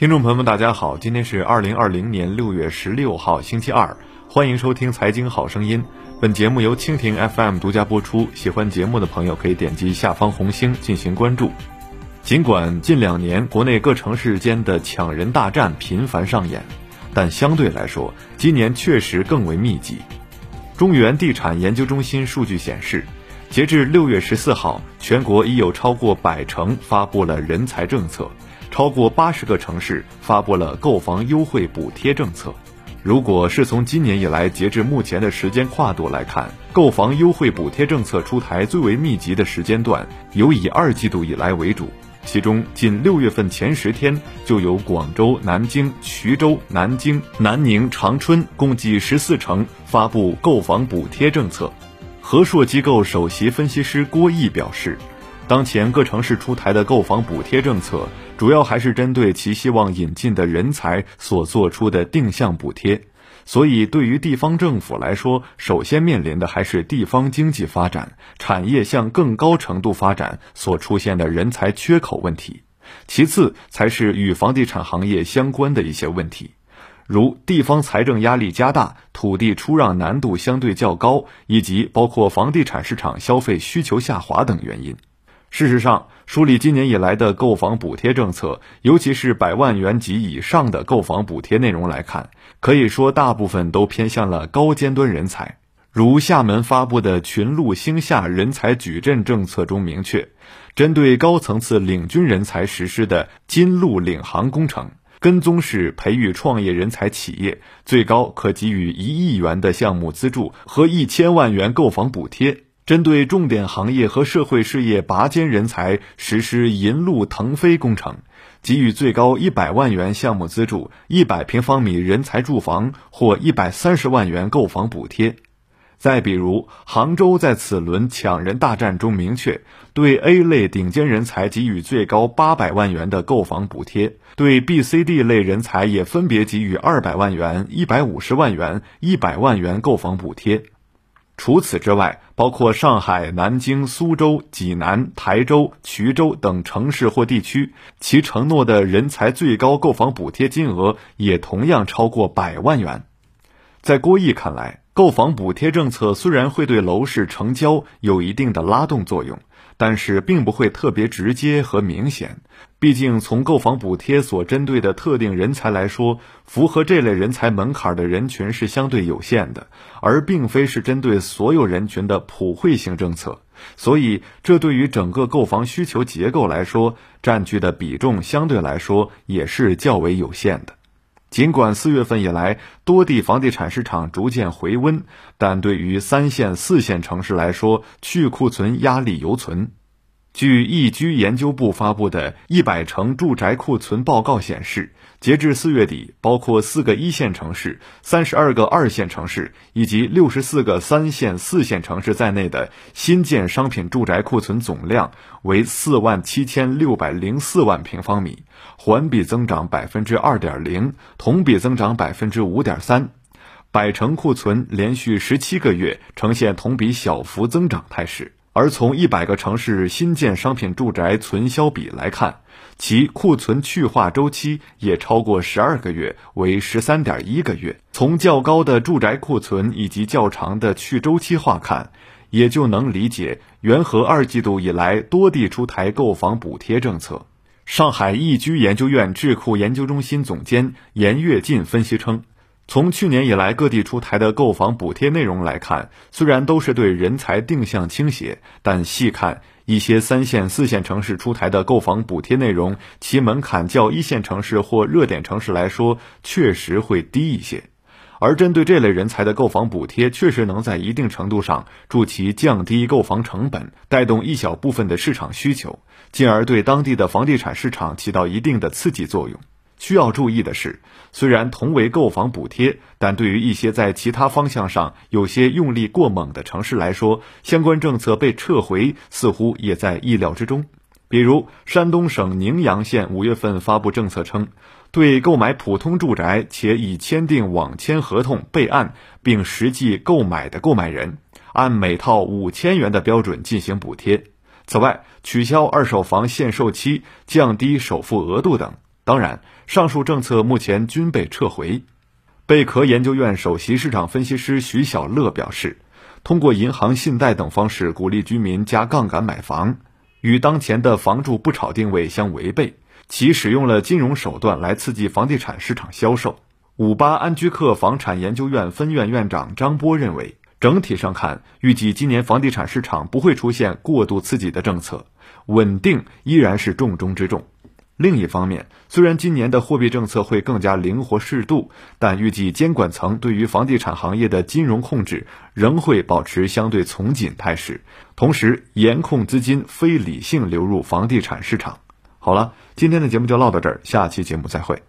听众朋友们，大家好，今天是二零二零年六月十六号，星期二，欢迎收听《财经好声音》。本节目由蜻蜓 FM 独家播出。喜欢节目的朋友可以点击下方红星进行关注。尽管近两年国内各城市间的抢人大战频繁上演，但相对来说，今年确实更为密集。中原地产研究中心数据显示，截至六月十四号，全国已有超过百城发布了人才政策。超过八十个城市发布了购房优惠补贴政策。如果是从今年以来截至目前的时间跨度来看，购房优惠补贴政策出台最为密集的时间段，有以二季度以来为主。其中，近六月份前十天就有广州、南京、衢州、南京、南宁、长春共计十四城发布购房补贴政策。和硕机构首席分析师郭毅表示。当前各城市出台的购房补贴政策，主要还是针对其希望引进的人才所做出的定向补贴，所以对于地方政府来说，首先面临的还是地方经济发展、产业向更高程度发展所出现的人才缺口问题，其次才是与房地产行业相关的一些问题，如地方财政压力加大、土地出让难度相对较高，以及包括房地产市场消费需求下滑等原因。事实上，梳理今年以来的购房补贴政策，尤其是百万元及以上的购房补贴内容来看，可以说大部分都偏向了高尖端人才。如厦门发布的群陆兴厦人才矩阵政策中明确，针对高层次领军人才实施的金陆领航工程，跟踪式培育创业人才企业，最高可给予一亿元的项目资助和一千万元购房补贴。针对重点行业和社会事业拔尖人才实施“银路腾飞”工程，给予最高一百万元项目资助、一百平方米人才住房或一百三十万元购房补贴。再比如，杭州在此轮抢人大战中明确，对 A 类顶尖人才给予最高八百万元的购房补贴，对 B、C、D 类人才也分别给予二百万元、一百五十万元、一百万元购房补贴。除此之外，包括上海、南京、苏州、济南、台州、衢州等城市或地区，其承诺的人才最高购房补贴金额也同样超过百万元。在郭毅看来，购房补贴政策虽然会对楼市成交有一定的拉动作用。但是并不会特别直接和明显，毕竟从购房补贴所针对的特定人才来说，符合这类人才门槛的人群是相对有限的，而并非是针对所有人群的普惠性政策，所以这对于整个购房需求结构来说，占据的比重相对来说也是较为有限的。尽管四月份以来多地房地产市场逐渐回温，但对于三线、四线城市来说，去库存压力犹存。据易居研究部发布的《一百城住宅库存报告》显示，截至四月底，包括四个一线城市、三十二个二线城市以及六十四个三线、四线城市在内的新建商品住宅库存总量为四万七千六百零四万平方米，环比增长百分之二点零，同比增长百分之五点三。百城库存连续十七个月呈现同比小幅增长态势。而从一百个城市新建商品住宅存销比来看，其库存去化周期也超过十二个月，为十三点一个月。从较高的住宅库存以及较长的去周期化看，也就能理解元和二季度以来多地出台购房补贴政策。上海易居研究院智库研究中心总监严跃进分析称。从去年以来各地出台的购房补贴内容来看，虽然都是对人才定向倾斜，但细看一些三线、四线城市出台的购房补贴内容，其门槛较一线城市或热点城市来说确实会低一些。而针对这类人才的购房补贴，确实能在一定程度上助其降低购房成本，带动一小部分的市场需求，进而对当地的房地产市场起到一定的刺激作用。需要注意的是，虽然同为购房补贴，但对于一些在其他方向上有些用力过猛的城市来说，相关政策被撤回似乎也在意料之中。比如，山东省宁阳县五月份发布政策称，对购买普通住宅且已签订网签合同备案并实际购买的购买人，按每套五千元的标准进行补贴。此外，取消二手房限售期、降低首付额度等。当然，上述政策目前均被撤回。贝壳研究院首席市场分析师徐小乐表示，通过银行信贷等方式鼓励居民加杠杆买房，与当前的房住不炒定位相违背，其使用了金融手段来刺激房地产市场销售。五八安居客房产研究院分院院长张波认为，整体上看，预计今年房地产市场不会出现过度刺激的政策，稳定依然是重中之重。另一方面，虽然今年的货币政策会更加灵活适度，但预计监管层对于房地产行业的金融控制仍会保持相对从紧态势，同时严控资金非理性流入房地产市场。好了，今天的节目就唠到这儿，下期节目再会。